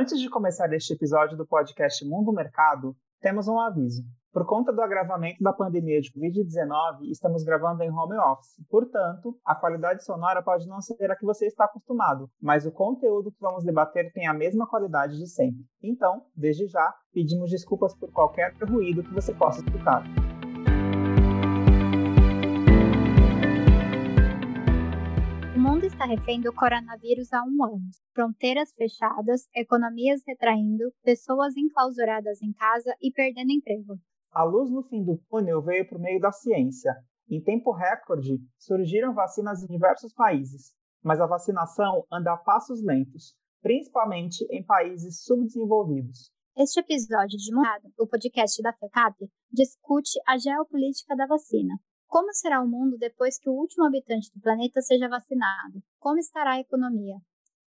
Antes de começar este episódio do podcast Mundo Mercado, temos um aviso. Por conta do agravamento da pandemia de Covid-19, estamos gravando em home office. Portanto, a qualidade sonora pode não ser a que você está acostumado, mas o conteúdo que vamos debater tem a mesma qualidade de sempre. Então, desde já, pedimos desculpas por qualquer ruído que você possa escutar. Mundo está refém do coronavírus há um ano. Fronteiras fechadas, economias retraindo, pessoas enclausuradas em casa e perdendo emprego. A luz no fim do túnel veio por meio da ciência. Em tempo recorde, surgiram vacinas em diversos países, mas a vacinação anda a passos lentos, principalmente em países subdesenvolvidos. Este episódio de Morado, o podcast da FECAP, discute a geopolítica da vacina, como será o mundo depois que o último habitante do planeta seja vacinado? Como estará a economia?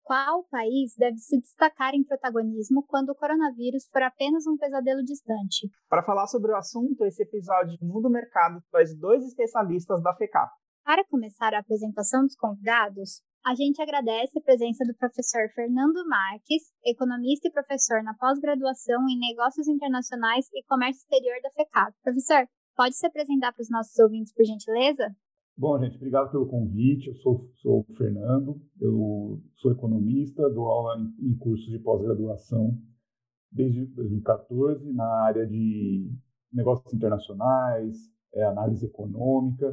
Qual país deve se destacar em protagonismo quando o coronavírus for apenas um pesadelo distante? Para falar sobre o assunto, esse episódio de Mundo Mercado traz dois especialistas da FECAP. Para começar a apresentação dos convidados, a gente agradece a presença do professor Fernando Marques, economista e professor na pós-graduação em Negócios Internacionais e Comércio Exterior da FECAP. Professor, Pode se apresentar para os nossos ouvintes, por gentileza? Bom, gente, obrigado pelo convite. Eu sou, sou o Fernando, eu sou economista, dou aula em, em cursos de pós-graduação desde 2014 na área de negócios internacionais, é, análise econômica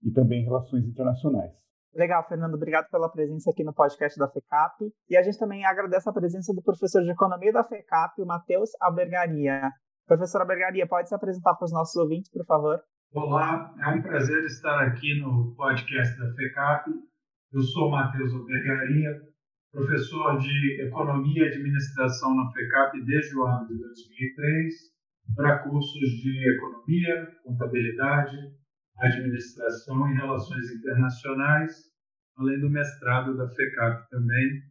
e também relações internacionais. Legal, Fernando, obrigado pela presença aqui no podcast da FECAP. E a gente também agradece a presença do professor de Economia da FECAP, o Matheus Albergaria. Professora Bergaria, pode se apresentar para os nossos ouvintes, por favor? Olá, é um prazer estar aqui no podcast da FECAP. Eu sou Matheus Albergaria, professor de Economia e Administração na FECAP desde o ano de 2003, para cursos de Economia, Contabilidade, Administração e Relações Internacionais, além do mestrado da FECAP também.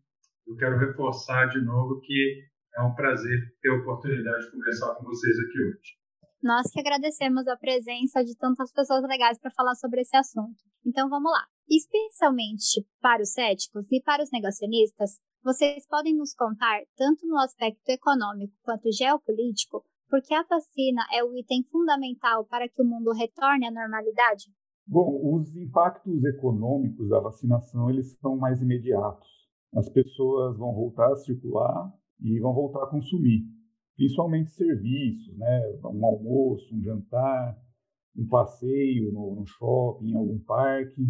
Eu quero reforçar de novo que é um prazer ter a oportunidade de conversar com vocês aqui hoje. Nós que agradecemos a presença de tantas pessoas legais para falar sobre esse assunto. Então vamos lá. Especialmente para os céticos e para os negacionistas, vocês podem nos contar, tanto no aspecto econômico quanto geopolítico, porque a vacina é o item fundamental para que o mundo retorne à normalidade? Bom, os impactos econômicos da vacinação eles são mais imediatos. As pessoas vão voltar a circular e vão voltar a consumir, principalmente serviços, né? um almoço, um jantar, um passeio no, no shopping, em algum parque.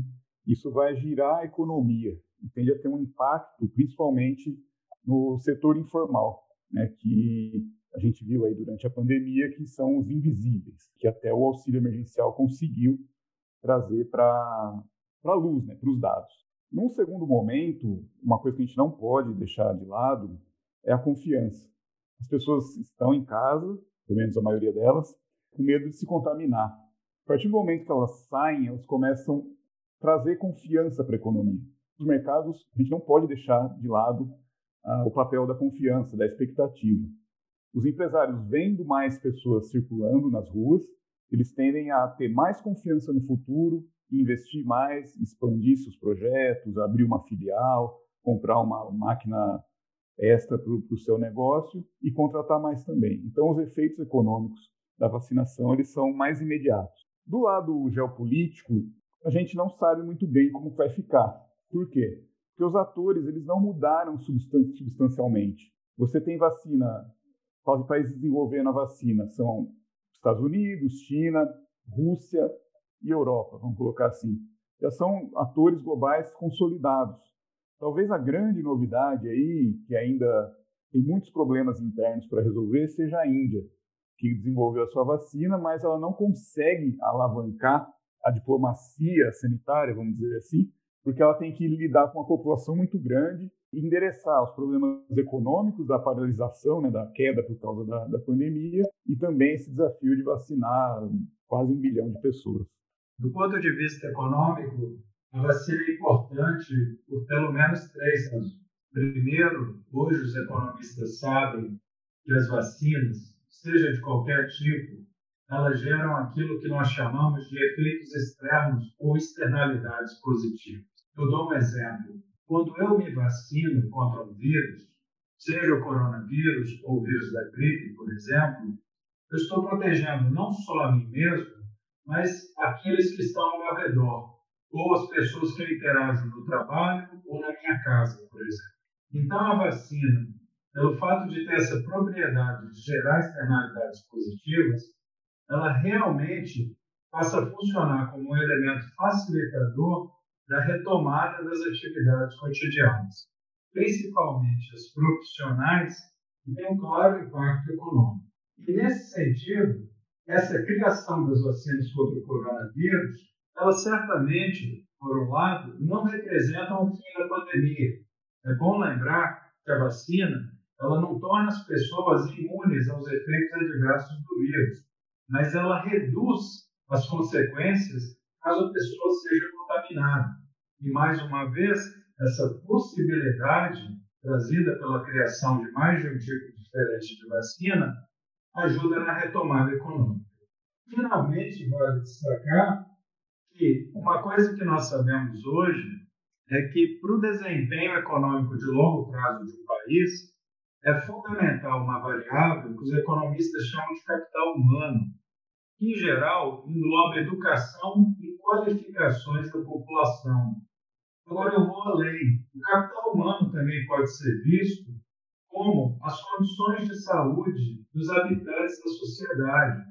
Isso vai girar a economia e tende a ter um impacto, principalmente no setor informal, né? que a gente viu aí durante a pandemia, que são os invisíveis, que até o auxílio emergencial conseguiu trazer para a luz, né? para os dados. Num segundo momento, uma coisa que a gente não pode deixar de lado é a confiança. As pessoas estão em casa, pelo menos a maioria delas, com medo de se contaminar. A partir do momento que elas saem, elas começam a trazer confiança para a economia. Os mercados, a gente não pode deixar de lado ah, o papel da confiança, da expectativa. Os empresários vendo mais pessoas circulando nas ruas, eles tendem a ter mais confiança no futuro, investir mais, expandir seus projetos, abrir uma filial, comprar uma máquina extra para o seu negócio e contratar mais também. Então, os efeitos econômicos da vacinação eles são mais imediatos. Do lado geopolítico, a gente não sabe muito bem como vai ficar. Por quê? Porque os atores eles não mudaram substancialmente. Você tem vacina, os países desenvolvendo a vacina são Estados Unidos, China, Rússia e Europa, vamos colocar assim. Já são atores globais consolidados. Talvez a grande novidade aí, que ainda tem muitos problemas internos para resolver, seja a Índia, que desenvolveu a sua vacina, mas ela não consegue alavancar a diplomacia sanitária, vamos dizer assim, porque ela tem que lidar com uma população muito grande e endereçar os problemas econômicos da paralisação, né, da queda por causa da, da pandemia, e também esse desafio de vacinar quase um bilhão de pessoas. Do ponto de vista econômico, a vacina é importante por pelo menos três razões. Primeiro, hoje os economistas sabem que as vacinas, seja de qualquer tipo, elas geram aquilo que nós chamamos de efeitos externos ou externalidades positivas. Eu dou um exemplo. Quando eu me vacino contra o vírus, seja o coronavírus ou o vírus da gripe, por exemplo, eu estou protegendo não só a mim mesmo, mas aqueles que estão ao meu redor, ou as pessoas que eu interajo no trabalho ou na minha casa, por exemplo. Então, a vacina, pelo fato de ter essa propriedade de gerar externalidades positivas, ela realmente passa a funcionar como um elemento facilitador da retomada das atividades cotidianas, principalmente as profissionais, que têm um claro impacto econômico. E, nesse sentido, essa criação das vacinas contra o coronavírus, ela certamente, por um lado, não representa o fim da pandemia. É bom lembrar que a vacina ela não torna as pessoas imunes aos efeitos adversos do vírus, mas ela reduz as consequências caso a pessoa seja contaminada. E, mais uma vez, essa possibilidade trazida pela criação de mais de um tipo diferente de vacina ajuda na retomada econômica. Finalmente, vale destacar que uma coisa que nós sabemos hoje é que para o desempenho econômico de longo prazo de um país, é fundamental uma variável que os economistas chamam de capital humano, que, em geral, engloba educação e qualificações da população. Agora, eu vou além. O capital humano também pode ser visto como as condições de saúde dos habitantes da sociedade.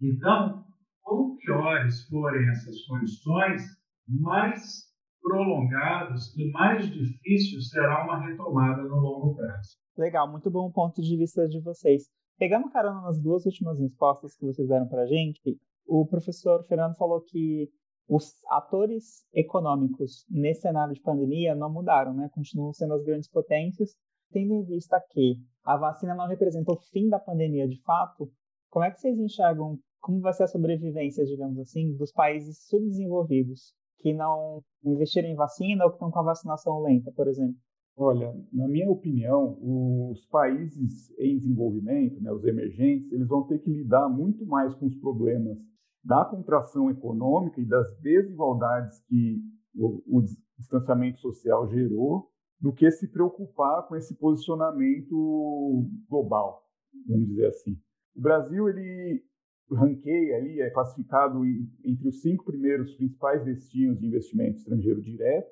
Então, quanto piores forem essas condições, mais prolongados e mais difícil será uma retomada no longo prazo. Legal, muito bom ponto de vista de vocês. Pegando carona nas duas últimas respostas que vocês deram para a gente, o professor Fernando falou que os atores econômicos nesse cenário de pandemia não mudaram, né? Continuam sendo as grandes potências tendo em vista que a vacina não representa o fim da pandemia de fato, como é que vocês enxergam como vai ser a sobrevivência, digamos assim, dos países subdesenvolvidos que não investiram em vacina ou que estão com a vacinação lenta, por exemplo? Olha, na minha opinião, os países em desenvolvimento, né, os emergentes, eles vão ter que lidar muito mais com os problemas da contração econômica e das desigualdades que o, o distanciamento social gerou do que se preocupar com esse posicionamento global, vamos dizer assim. O Brasil ele ranqueia ali, é classificado entre os cinco primeiros principais destinos de investimento estrangeiro direto.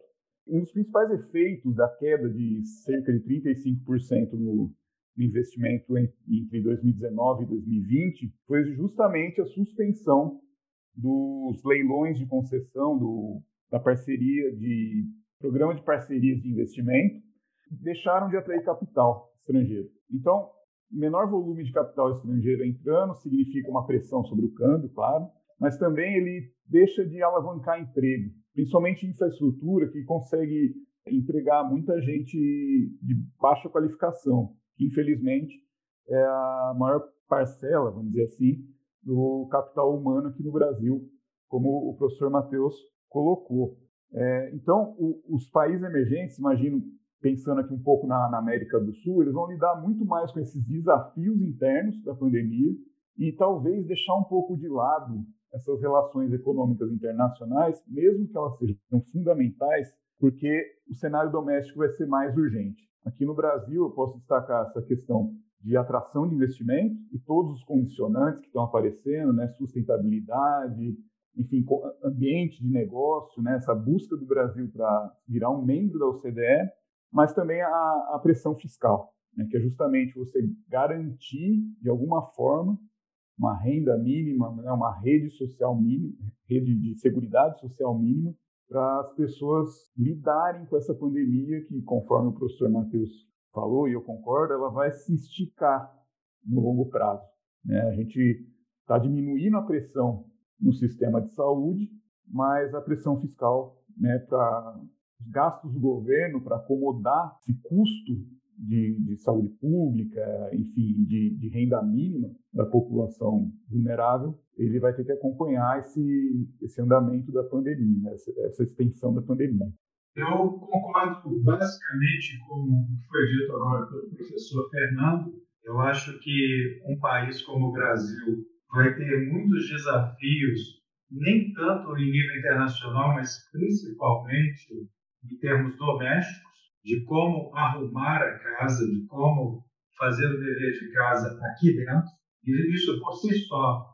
Um dos principais efeitos da queda de cerca de 35% no, no investimento entre 2019 e 2020 foi justamente a suspensão dos leilões de concessão do, da parceria de programa de parcerias de investimento, deixaram de atrair capital estrangeiro. Então, menor volume de capital estrangeiro entrando significa uma pressão sobre o câmbio, claro, mas também ele deixa de alavancar emprego, principalmente infraestrutura que consegue empregar muita gente de baixa qualificação, que infelizmente é a maior parcela, vamos dizer assim, do capital humano aqui no Brasil, como o professor Matheus colocou. É, então, o, os países emergentes, imagino, pensando aqui um pouco na, na, América do Sul, eles vão lidar muito mais com esses desafios internos da pandemia e talvez deixar um pouco de lado essas relações econômicas internacionais, mesmo que elas sejam fundamentais, porque o cenário doméstico vai ser mais urgente. Aqui no Brasil, eu posso destacar essa questão de atração de investimento e todos os condicionantes que estão aparecendo, né, sustentabilidade, enfim, ambiente de negócio, né, essa busca do Brasil para virar um membro da OCDE, mas também a, a pressão fiscal, né, que é justamente você garantir, de alguma forma, uma renda mínima, né, uma rede social mínima, rede de segurança social mínima, para as pessoas lidarem com essa pandemia que, conforme o professor Matheus falou, e eu concordo, ela vai se esticar no longo prazo. Né? A gente está diminuindo a pressão no sistema de saúde, mas a pressão fiscal né, para os gastos do governo para acomodar esse custo de, de, saúde pública, enfim, de, de, renda mínima da população vulnerável, ele vai ter que acompanhar esse, esse andamento da pandemia, né, essa, essa extensão da pandemia. Eu concordo basicamente com o que foi dito agora pelo professor Fernando. Eu acho que um país como o Brasil vai ter muitos desafios, nem tanto em nível internacional, mas principalmente em termos domésticos. de como arrumar a casa, de como fazer o dever de casa aqui dentro. E isso por si só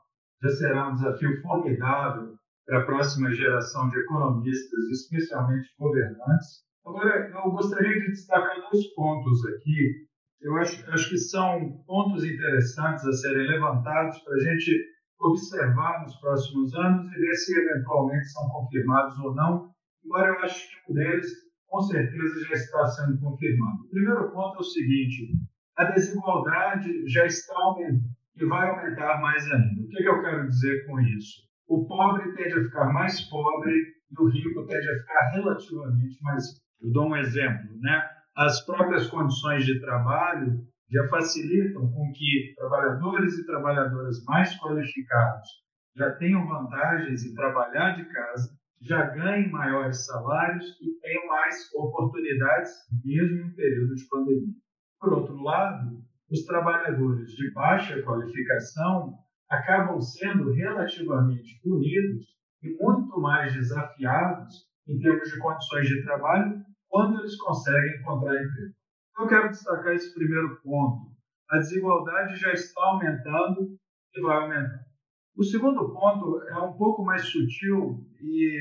já será um desafio formidável para a próxima geração de economistas, especialmente governantes. Agora, eu gostaria de destacar dois pontos aqui. Eu acho, acho que são pontos interessantes a serem levantados para a gente observar nos próximos anos e ver se eventualmente são confirmados ou não, embora eu acho que um deles, com certeza, já está sendo confirmado. O primeiro ponto é o seguinte: a desigualdade já está aumentando e vai aumentar mais ainda. O que, é que eu quero dizer com isso? O pobre tende a ficar mais pobre e o rico tende a ficar relativamente mais rico. Eu dou um exemplo, né? As próprias condições de trabalho já facilitam com que trabalhadores e trabalhadoras mais qualificados já tenham vantagens em trabalhar de casa, já ganhem maiores salários e tenham mais oportunidades, mesmo em período de pandemia. Por outro lado, os trabalhadores de baixa qualificação acabam sendo relativamente punidos e muito mais desafiados em termos de condições de trabalho quando eles conseguem encontrar emprego. Eu quero destacar esse primeiro ponto. A desigualdade já está aumentando e vai aumentar. O segundo ponto é um pouco mais sutil e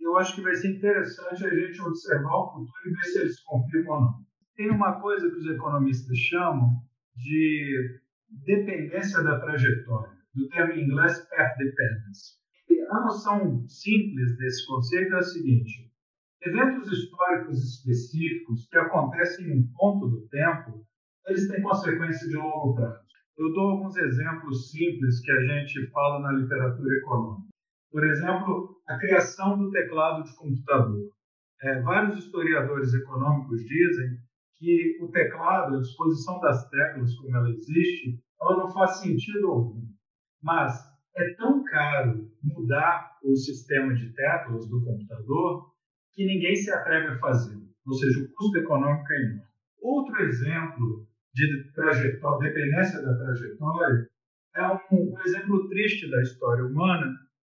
eu acho que vai ser interessante a gente observar o futuro e ver se eles confirmam ou não. Tem uma coisa que os economistas chamam de dependência da trajetória, do termo em inglês path dependence. A noção simples desse conceito é a seguinte: eventos históricos específicos que acontecem em um ponto do tempo, eles têm consequência de longo prazo. Eu dou alguns exemplos simples que a gente fala na literatura econômica. Por exemplo, a criação do teclado de computador. É, vários historiadores econômicos dizem que o teclado, a disposição das teclas como ela existe, ela não faz sentido algum. Mas é tão caro mudar o sistema de teclas do computador que ninguém se atreve a fazer. Ou seja, o custo econômico é enorme. Outro exemplo de trajetória, dependência da trajetória, é um, exemplo triste da história humana,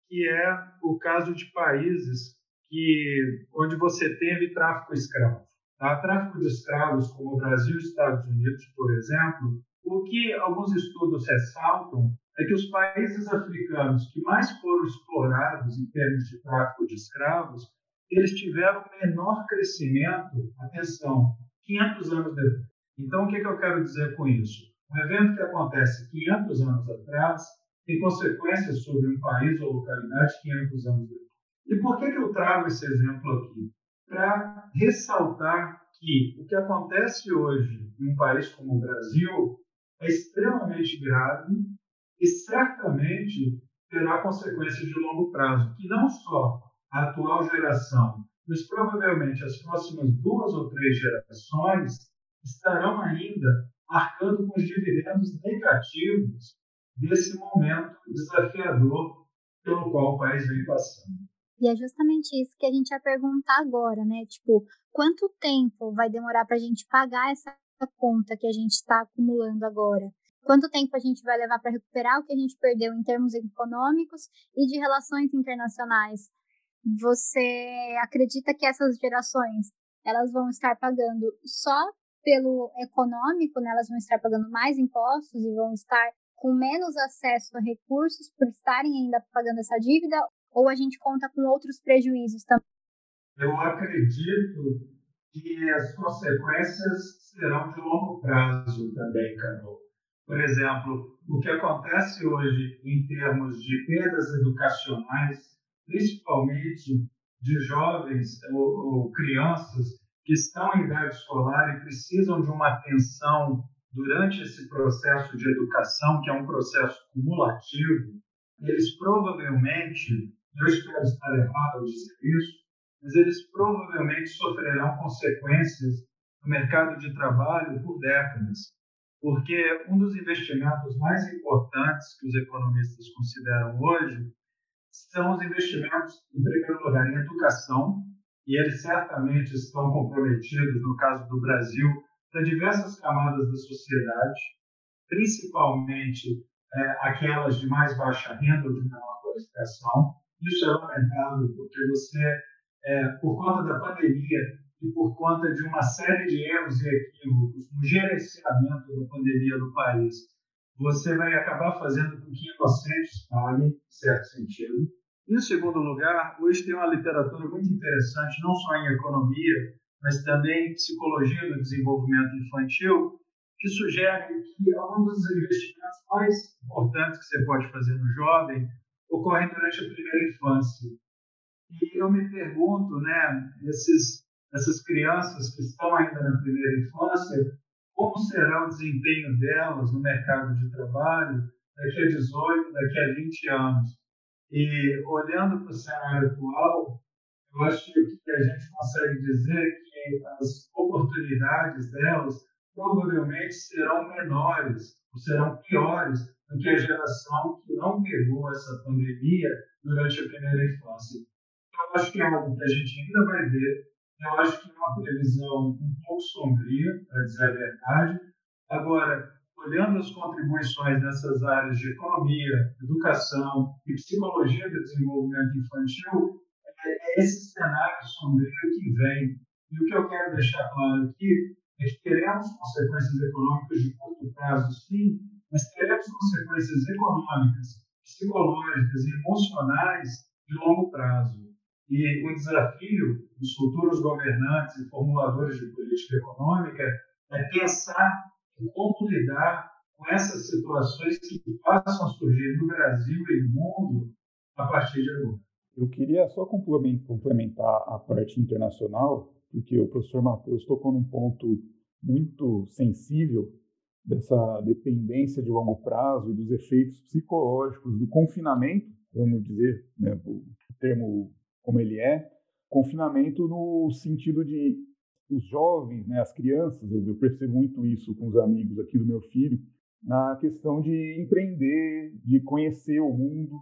que é o caso de países que, onde você teve tráfico escravo. Tá? Tráfico de escravos, como o Brasil e Estados Unidos, por exemplo, o que alguns estudos ressaltam é que os países africanos que mais foram explorados em termos de tráfico de escravos, eles tiveram menor crescimento, atenção, 500 anos depois. Então, o que, que eu quero dizer com isso? Um evento que acontece 500 anos atrás tem consequências sobre um país ou localidade 500 anos depois. E por que, que eu trago esse exemplo aqui? para ressaltar que o que acontece hoje em um país como o Brasil é extremamente grave e certamente terá consequências de longo prazo, que não só a atual geração, mas provavelmente as próximas duas ou três gerações estarão ainda arcando com os dividendos negativos desse momento desafiador pelo qual o país vem passando. E é justamente isso que a gente ia perguntar agora, né? Tipo, quanto tempo vai demorar para a gente pagar essa conta que a gente está acumulando agora? Quanto tempo a gente vai levar para recuperar o que a gente perdeu em termos econômicos e de relações internacionais? Você acredita que essas gerações elas vão estar pagando só pelo econômico, né? elas vão estar pagando mais impostos e vão estar com menos acesso a recursos por estarem ainda pagando essa dívida? ou a gente conta com outros prejuízos também? Eu acredito que as consequências serão de longo prazo também, Carol. Por exemplo, o que acontece hoje em termos de perdas educacionais, principalmente de jovens ou, ou crianças que estão em idade escolar e precisam de uma atenção durante esse processo de educação, que é um processo cumulativo, eles provavelmente eu espero estar errado ao dizer isso, mas eles provavelmente sofrerão consequências no mercado de trabalho por décadas, porque um dos investimentos mais importantes que os economistas consideram hoje são os investimentos, em primeiro lugar, em educação, e eles certamente estão comprometidos, no caso do Brasil, para diversas camadas da sociedade, principalmente é, aquelas de mais baixa renda ou de menor qualificação, isso é lamentável, porque você, é, por conta da pandemia que, por conta de uma série de erros e equívocos no gerenciamento da pandemia do país, você vai acabar fazendo com que inocentes paguem, em certo sentido. Em segundo lugar, hoje tem uma literatura muito interessante, não só em economia, mas também em psicologia do desenvolvimento infantil, que sugere que alguns dos investimentos mais importantes que você pode fazer no jovem ocorrem durante a primeira infância. E eu me pergunto, né, esses, essas crianças que estão ainda na primeira infância, como será o desempenho delas no mercado de trabalho daqui a 18, daqui a 20 anos? E olhando para o cenário atual, eu acho que a gente consegue dizer que as oportunidades delas provavelmente serão menores, ou serão piores do que a geração que não pegou essa pandemia durante a primeira infância. Eu acho que é algo que a gente ainda vai ver. Eu acho que é uma previsão um pouco sombria, para dizer a verdade. Agora, olhando as contribuições nessas áreas de economia, educação e psicologia do desenvolvimento infantil, é, é esse cenário sombrio que vem. E o que eu quero deixar claro aqui é que teremos consequências econômicas de curto prazo, sim, mas teremos consequências econômicas, psicológicas e emocionais de longo prazo. E o desafio dos futuros governantes e formuladores de política econômica é pensar como lidar com essas situações que passam a surgir no Brasil e no mundo a partir de agora. Eu queria só complementar a parte internacional, porque o professor Matheus tocou num ponto muito sensível dessa dependência de longo prazo e dos efeitos psicológicos do confinamento, vamos dizer, né, o termo como ele é, confinamento no sentido de os jovens, né, as crianças, eu, eu percebo muito isso com os amigos aqui do meu filho, na questão de empreender, de conhecer o mundo.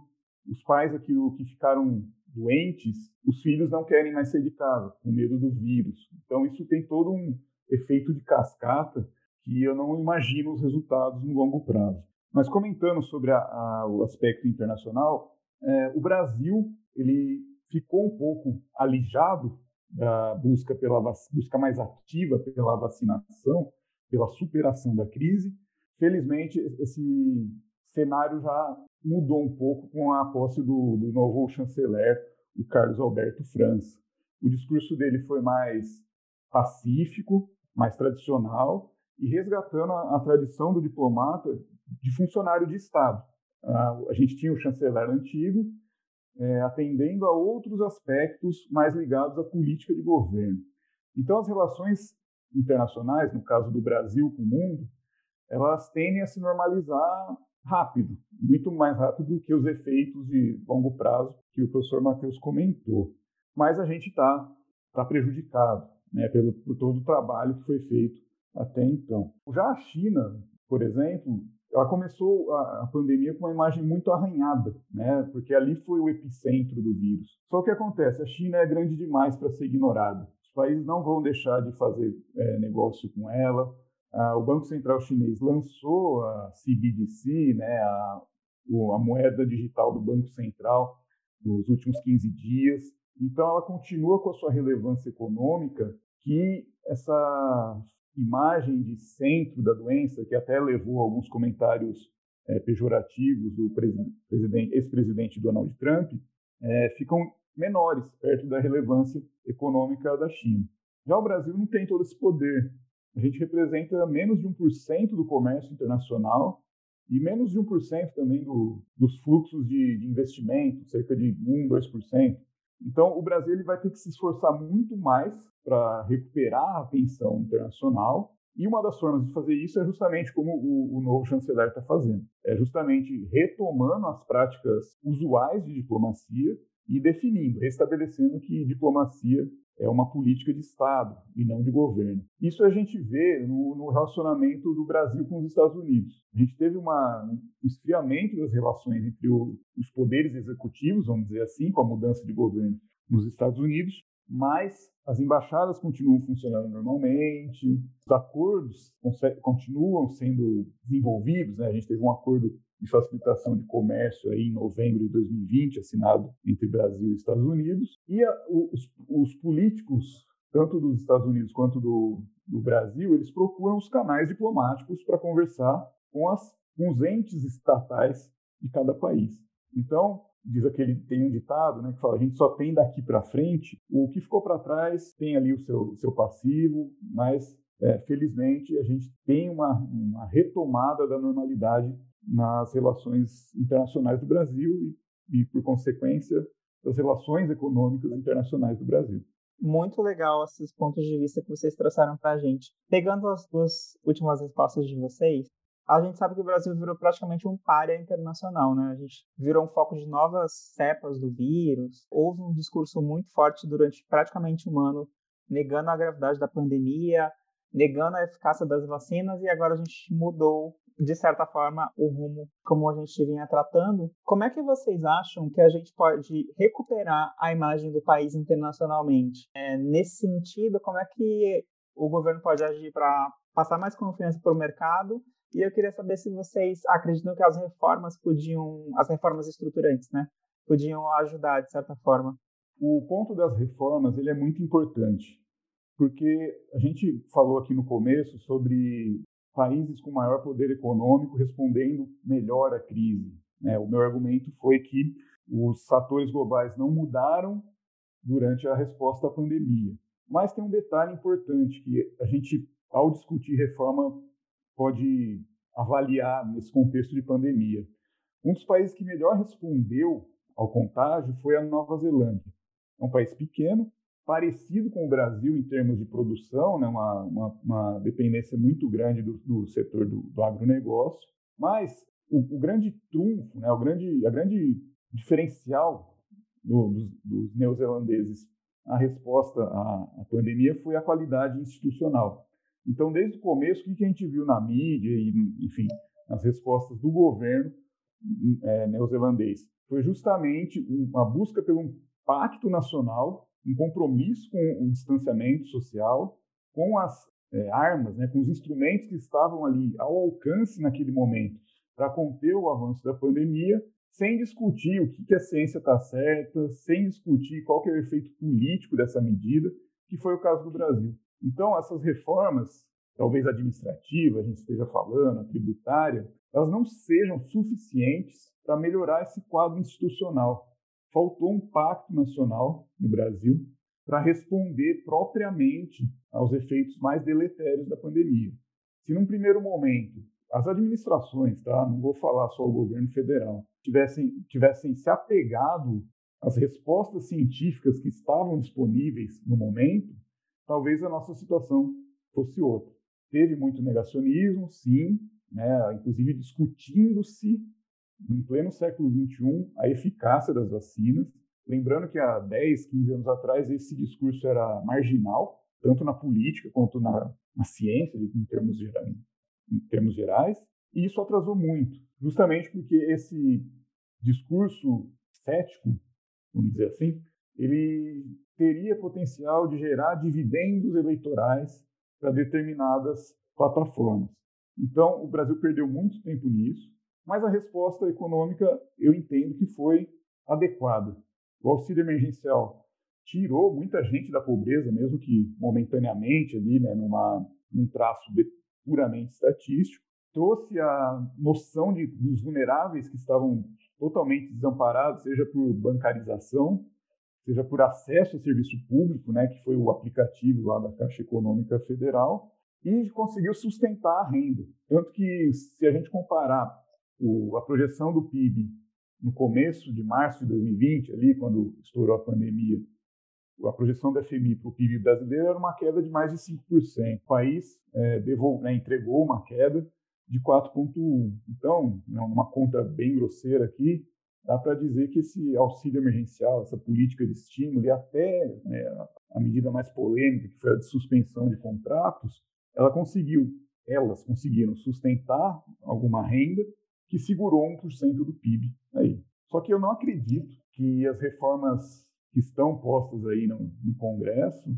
Os pais aqui que ficaram doentes, os filhos não querem mais sair de casa, com medo do vírus. Então, isso tem todo um efeito de cascata que eu não imagino os resultados no longo prazo. Mas comentando sobre a, a, o aspecto internacional, é, o Brasil ele ficou um pouco alijado da busca pela busca mais ativa pela vacinação, pela superação da crise. Felizmente, esse cenário já mudou um pouco com a posse do, do novo chanceler, o Carlos Alberto França. O discurso dele foi mais pacífico, mais tradicional e resgatando a, a tradição do diplomata de funcionário de Estado. Uh, a gente tinha o chanceler antigo, é, atendendo a outros aspectos mais ligados à política de governo. Então, as relações internacionais, no caso do Brasil com o mundo, elas tendem a se normalizar rápido, muito mais rápido do que os efeitos de longo prazo que o professor Matheus comentou. Mas a gente está tá prejudicado né, pelo, por todo o trabalho que foi feito até então. Já a China, por exemplo, ela começou a, pandemia com uma imagem muito arranhada, né? Porque ali foi o epicentro do vírus. Só que acontece, a China é grande demais para ser ignorada. Os países não vão deixar de fazer é, negócio com ela. Ah, o Banco Central Chinês lançou a CBDC, né? A, a moeda digital do Banco Central, nos últimos 15 dias. Então, ela continua com a sua relevância econômica, que essa imagem de centro da doença, que até levou a alguns comentários é, pejorativos do ex-presidente Donald Trump, é, ficam menores perto da relevância econômica da China. Já o Brasil não tem todo esse poder. A gente representa menos de 1% do comércio internacional e menos de 1% também do, dos fluxos de, de investimento, cerca de 1, 2%. Então, o Brasil ele vai ter que se esforçar muito mais para recuperar a atenção internacional. E uma das formas de fazer isso é justamente como o, o novo chanceler está fazendo: é justamente retomando as práticas usuais de diplomacia e definindo, restabelecendo que diplomacia é uma política de Estado e não de governo. Isso a gente vê no, no relacionamento do Brasil com os Estados Unidos. A gente teve uma, um esfriamento das relações entre o, os poderes executivos, vamos dizer assim, com a mudança de governo nos Estados Unidos, mas as embaixadas continuam funcionando normalmente, os acordos continuam sendo desenvolvidos. Né? A gente teve um acordo de facilitação de comércio aí em novembro de 2020, assinado entre Brasil e Estados Unidos, e a, os, os, políticos tanto dos Estados Unidos quanto do, do Brasil, eles procuram os canais diplomáticos para conversar com, as, com os entes estatais de cada país. Então, diz aquele tem um ditado, né, que fala a gente só tem daqui para frente. O que ficou para trás tem ali o seu, seu passivo, mas é, felizmente a gente tem uma, uma retomada da normalidade nas relações internacionais do Brasil e, e, por consequência, das relações econômicas internacionais do Brasil. Muito legal esses pontos de vista que vocês trouxeram para a gente. Pegando as duas últimas respostas de vocês, a gente sabe que o Brasil virou praticamente um párea internacional, né? A gente virou um foco de novas cepas do vírus. Houve um discurso muito forte durante praticamente um ano negando a gravidade da pandemia, negando a eficácia das vacinas e agora a gente mudou de certa forma o rumo como a gente vinha tratando. Como é que vocês acham que a gente pode recuperar a imagem do país internacionalmente? É, nesse sentido, como é que o governo pode agir para passar mais confiança para o mercado e eu queria saber se vocês acreditam que as reformas podiam, as reformas estruturantes, né, podiam ajudar de certa forma. O ponto das reformas ele é muito importante, porque a gente falou aqui no começo sobre países com maior poder econômico respondendo melhor à crise. Né? O meu argumento foi que os fatores globais não mudaram durante a resposta à pandemia. Mas tem um detalhe importante que a gente, ao discutir reforma pode avaliar nesse contexto de pandemia. Um dos países que melhor respondeu ao contágio foi a Nova Zelândia. É um país pequeno, parecido com o Brasil em termos de produção, né, uma, uma, uma dependência muito grande do, do setor do, do, agronegócio, mas o, o grande trunfo, né, o grande, a grande diferencial do, dos, dos neozelandeses à resposta à, à pandemia foi a qualidade institucional. Então, desde o começo, o que a gente viu na mídia e, enfim, nas respostas do governo é, neozelandês foi justamente uma busca pelo pacto nacional, um compromisso com o distanciamento social, com as é, armas, né, com os instrumentos que estavam ali ao alcance naquele momento para conter o avanço da pandemia, sem discutir o que, que a ciência está certa, sem discutir qual que é o efeito político dessa medida, que foi o caso do Brasil. Então, essas reformas, talvez administrativas, a gente esteja falando, a tributária, elas não sejam suficientes para melhorar esse quadro institucional. Faltou um pacto nacional no Brasil para responder propriamente aos efeitos mais deletérios da pandemia. Se num primeiro momento as administrações, tá, não vou falar só o governo federal, tivessem, tivessem se apegado às respostas científicas que estavam disponíveis no momento, talvez a nossa situação fosse outra. Teve muito negacionismo, sim, né, inclusive discutindo-se, em pleno século XXI, a eficácia das vacinas. Lembrando que há 10, 15 anos atrás esse discurso era marginal, tanto na política quanto na, na ciência, em termos, gerais, em termos gerais, e isso atrasou muito, justamente porque esse discurso cético, vamos dizer assim, ele teria potencial de gerar dividendos eleitorais para determinadas plataformas. Então, o Brasil perdeu muito tempo nisso, mas a resposta econômica eu entendo que foi adequada. O auxílio emergencial tirou muita gente da pobreza, mesmo que momentaneamente ali, né, numa, num traço puramente estatístico, trouxe a noção de, dos vulneráveis que estavam totalmente desamparados, seja por bancarização, seja por acesso a serviço público, né, que foi o aplicativo lá da Caixa Econômica Federal, e conseguiu sustentar a renda. Tanto que, se a gente comparar o, a projeção do PIB no começo de março de 2020, ali quando estourou a pandemia, a projeção da FMI para o PIB brasileiro era uma queda de mais de 5%. O país é, né, entregou uma queda de 4,1%. Então, uma conta bem grosseira aqui, dá para dizer que esse auxílio emergencial, essa política de estímulo e até né, a medida mais polêmica, que foi a de suspensão de contratos, ela conseguiu, elas conseguiram sustentar alguma renda que segurou 1% do PIB aí. Só que eu não acredito que as reformas que estão postas aí no, no Congresso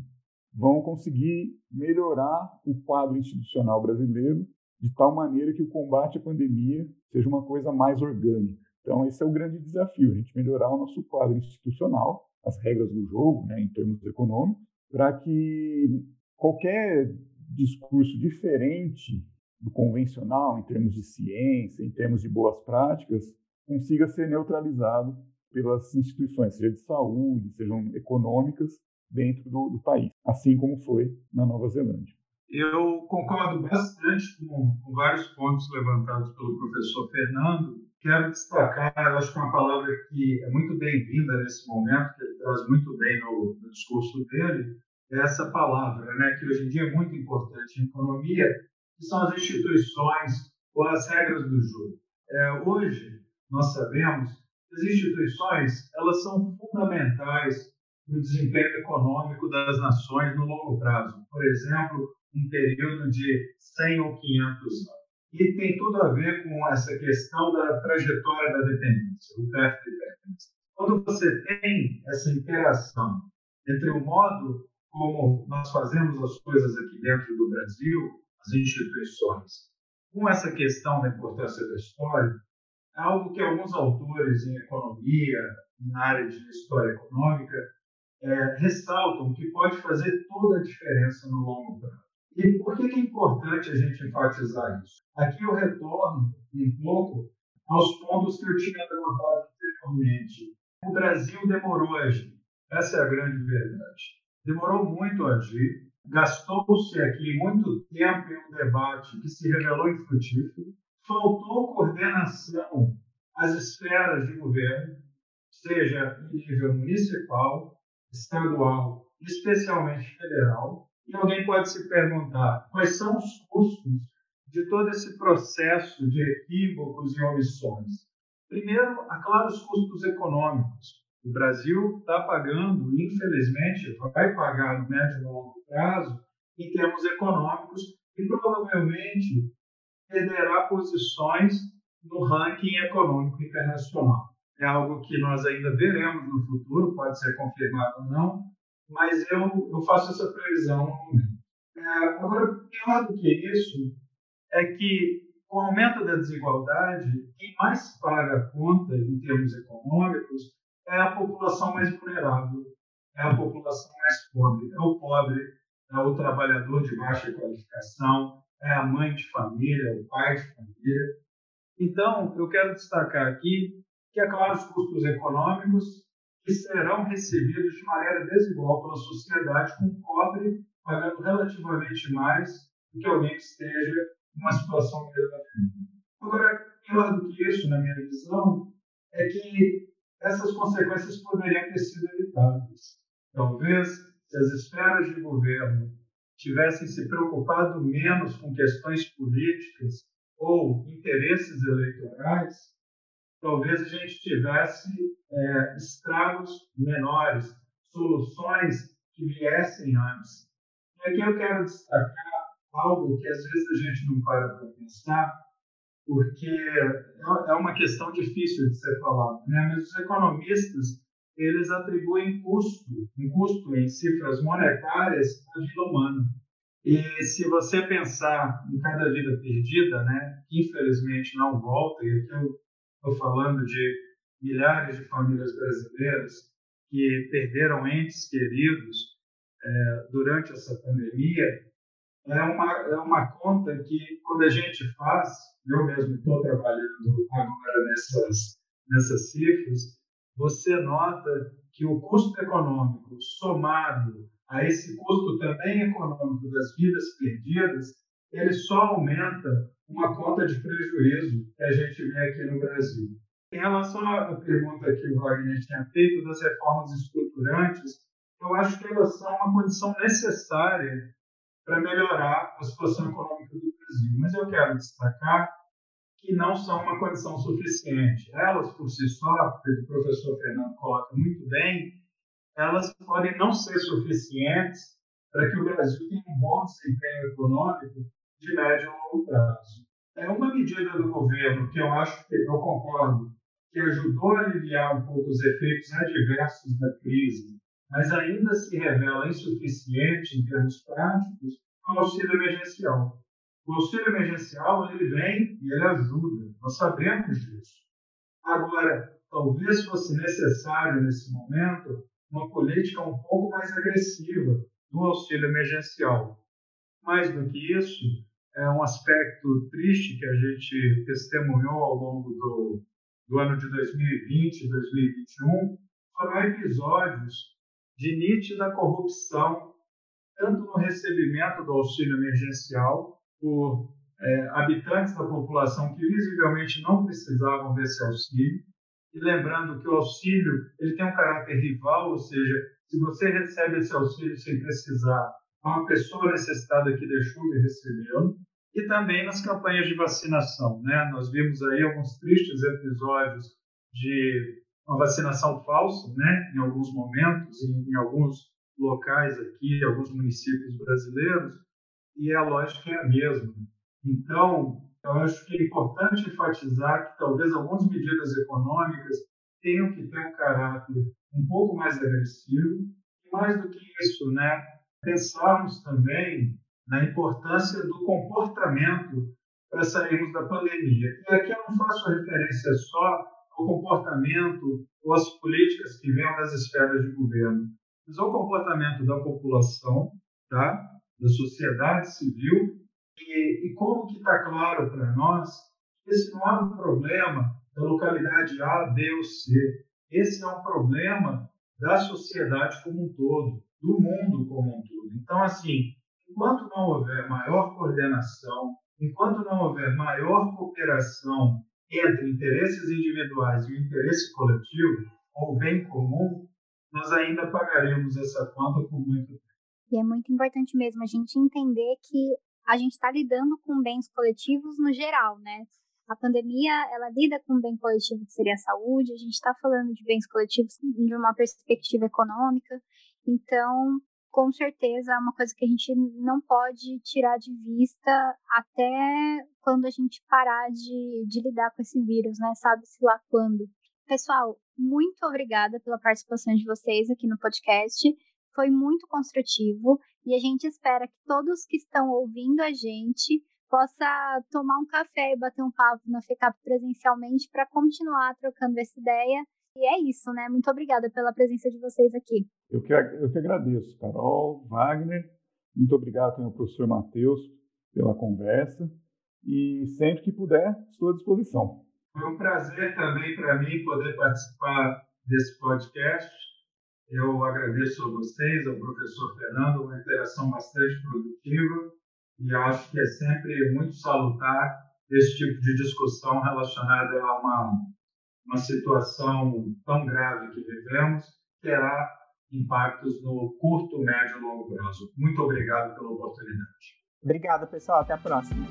vão conseguir melhorar o quadro institucional brasileiro de tal maneira que o combate à pandemia seja uma coisa mais orgânica. Então, esse é o grande desafio, a gente melhorar o nosso quadro institucional, as regras do jogo, né, em termos econômicos, para que qualquer discurso diferente do convencional, em termos de ciência, em termos de boas práticas, consiga ser neutralizado pelas instituições, seja de saúde, sejam econômicas, dentro do, do país, assim como foi na Nova Zelândia. Eu concordo bastante com, com, vários pontos levantados pelo professor Fernando. Quero destacar, acho que uma palavra que é muito bem-vinda nesse momento, que ele traz muito bem no, no discurso dele, é essa palavra, né, que hoje em dia é muito importante em economia, que são as instituições ou as regras do jogo. É, hoje, nós sabemos que as instituições elas são fundamentais no desempenho econômico das nações no longo prazo. Por exemplo, um período de 100 ou 500 anos. E tem tudo a ver com essa questão da trajetória da dependência, o path dependence. Quando você tem essa interação entre o modo como nós fazemos as coisas aqui dentro do Brasil, as instituições, com essa questão da importância da história, é algo que alguns autores em economia, na área de história econômica, é, ressaltam que pode fazer toda a diferença no longo prazo. E por que é importante a gente enfatizar isso? Aqui eu retorno um pouco aos pontos que eu tinha levantado anteriormente. O Brasil demorou a agir. Essa é a grande verdade. Demorou muito a agir. Gastou-se aqui muito tempo em um debate que se revelou infrutífero. Faltou coordenação às esferas de governo, seja em nível municipal, estadual, especialmente federal, e alguém pode se perguntar quais são os custos de todo esse processo de equívocos e omissões. Primeiro, há claros custos econômicos. O Brasil está pagando, infelizmente, vai pagar no médio e longo prazo, em termos econômicos, e provavelmente perderá posições no ranking econômico internacional. É algo que nós ainda veremos no futuro, pode ser confirmado ou não, mas eu, eu faço essa previsão. É, agora, pior do que isso é que, com o aumento da desigualdade, quem mais paga a conta em termos econômicos é a população mais vulnerável, é a população mais pobre, é o pobre, é o trabalhador de baixa qualificação, é a mãe de família, é o pai de família. Então, eu quero destacar aqui que, é claro, os custos econômicos que serão recebidos de maneira desigual pela sociedade, com o pobre pagando relativamente mais do que alguém que esteja numa situação melhor. Agora, pior do que isso, na minha visão, é que essas consequências poderiam ter sido evitadas. Talvez, se as esferas de governo tivessem se preocupado menos com questões políticas ou interesses eleitorais, talvez a gente tivesse é, estragos menores, soluções que viessem antes. E aqui eu quero destacar algo que às vezes a gente não para para pensar, porque é, é uma questão difícil de ser falada, né? mas os economistas eles atribuem custo, um custo em cifras monetárias à vida humana. E se você pensar em cada vida perdida, né, que infelizmente não volta, e aqui eu estou falando de milhares de famílias brasileiras que perderam entes queridos é, durante essa pandemia, é uma, é uma conta que, quando a gente faz, eu mesmo estou trabalhando agora nessas, nessas cifras, você nota que o custo econômico somado a esse custo também econômico das vidas perdidas, ele só aumenta uma conta de prejuízo que a gente vê aqui no Brasil. Em relação à pergunta que o Wagner tinha feito das reformas estruturantes, eu acho que elas são uma condição necessária para melhorar a situação econômica do Brasil. Mas eu quero destacar que não são uma condição suficiente. Elas, por si só, o professor Fernando coloca muito bem, elas podem não ser suficientes para que o Brasil tenha um bom desempenho econômico de médio e longo prazo. É uma medida do governo que eu acho que eu concordo que ajudou a aliviar um pouco os efeitos adversos da crise, mas ainda se revela insuficiente em termos práticos, o auxílio emergencial. O auxílio emergencial ele vem e ele ajuda, nós sabemos disso. Agora, talvez fosse necessário nesse momento uma política um pouco mais agressiva do auxílio emergencial. Mais do que isso, é um aspecto triste que a gente testemunhou ao longo do, do ano de 2020 e 2021 foram episódios de nítida corrupção, tanto no recebimento do auxílio emergencial por é, habitantes da população que visivelmente não precisavam desse auxílio, e lembrando que o auxílio ele tem um caráter rival, ou seja, se você recebe esse auxílio sem precisar, uma pessoa necessitada que deixou de recebê-lo, e também nas campanhas de vacinação. Né? Nós vimos aí alguns tristes episódios de uma vacinação falsa, né? em alguns momentos, em, em alguns locais aqui, em alguns municípios brasileiros, e a lógica é a mesma. Então, eu acho que é importante enfatizar que talvez algumas medidas econômicas tenham que ter um caráter um pouco mais agressivo, e mais do que isso, né? pensarmos também na importância do comportamento para sairmos da pandemia. E aqui eu não faço referência só ao comportamento ou às políticas que vêm das esferas de governo, mas ao comportamento da população, tá? da sociedade civil, e, e como que está claro para nós esse não é um problema da localidade A, B ou C. Esse é um problema da sociedade como um todo, do mundo como um todo. Então, assim, enquanto não houver maior coordenação, enquanto não houver maior cooperação entre interesses individuais e o interesse coletivo, ou bem comum, nós ainda pagaremos essa conta por muito tempo. E é muito importante mesmo a gente entender que a gente está lidando com bens coletivos no geral, né? A pandemia, ela lida com um bem coletivo que seria a saúde, a gente está falando de bens coletivos de uma perspectiva econômica, então com certeza é uma coisa que a gente não pode tirar de vista até quando a gente parar de, de lidar com esse vírus, né? Sabe-se lá quando. Pessoal, muito obrigada pela participação de vocês aqui no podcast. Foi muito construtivo e a gente espera que todos que estão ouvindo a gente possa tomar um café e bater um papo na FECAP presencialmente para continuar trocando essa ideia e é isso, né? Muito obrigada pela presença de vocês aqui. Eu que, eu que agradeço, Carol, Wagner. Muito obrigado também ao professor Matheus pela conversa. E sempre que puder, estou à disposição. Foi um prazer também para mim poder participar desse podcast. Eu agradeço a vocês, ao professor Fernando, uma interação bastante produtiva e acho que é sempre muito salutar esse tipo de discussão relacionada a uma uma situação tão grave que vivemos terá impactos no curto, médio e longo prazo. Muito obrigado pela oportunidade. Obrigado, pessoal. Até a próxima.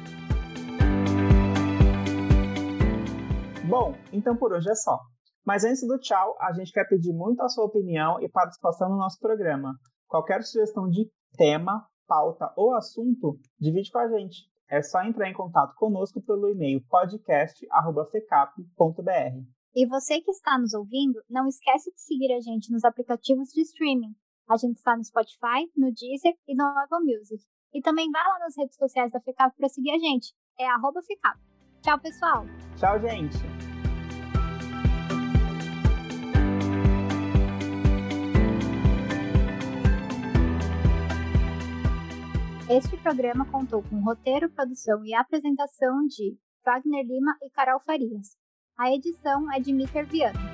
Bom, então por hoje é só. Mas antes do tchau, a gente quer pedir muito a sua opinião e participação no nosso programa. Qualquer sugestão de tema, pauta ou assunto, divide com a gente. É só entrar em contato conosco pelo e-mail podcast.fecap.br. E você que está nos ouvindo, não esquece de seguir a gente nos aplicativos de streaming. A gente está no Spotify, no Deezer e no Apple Music. E também vai lá nas redes sociais da FECAP para seguir a gente. É arroba FECAP. Tchau, pessoal! Tchau, gente! Este programa contou com roteiro, produção e apresentação de Wagner Lima e Carol Farias. A edição é de Miker Viana.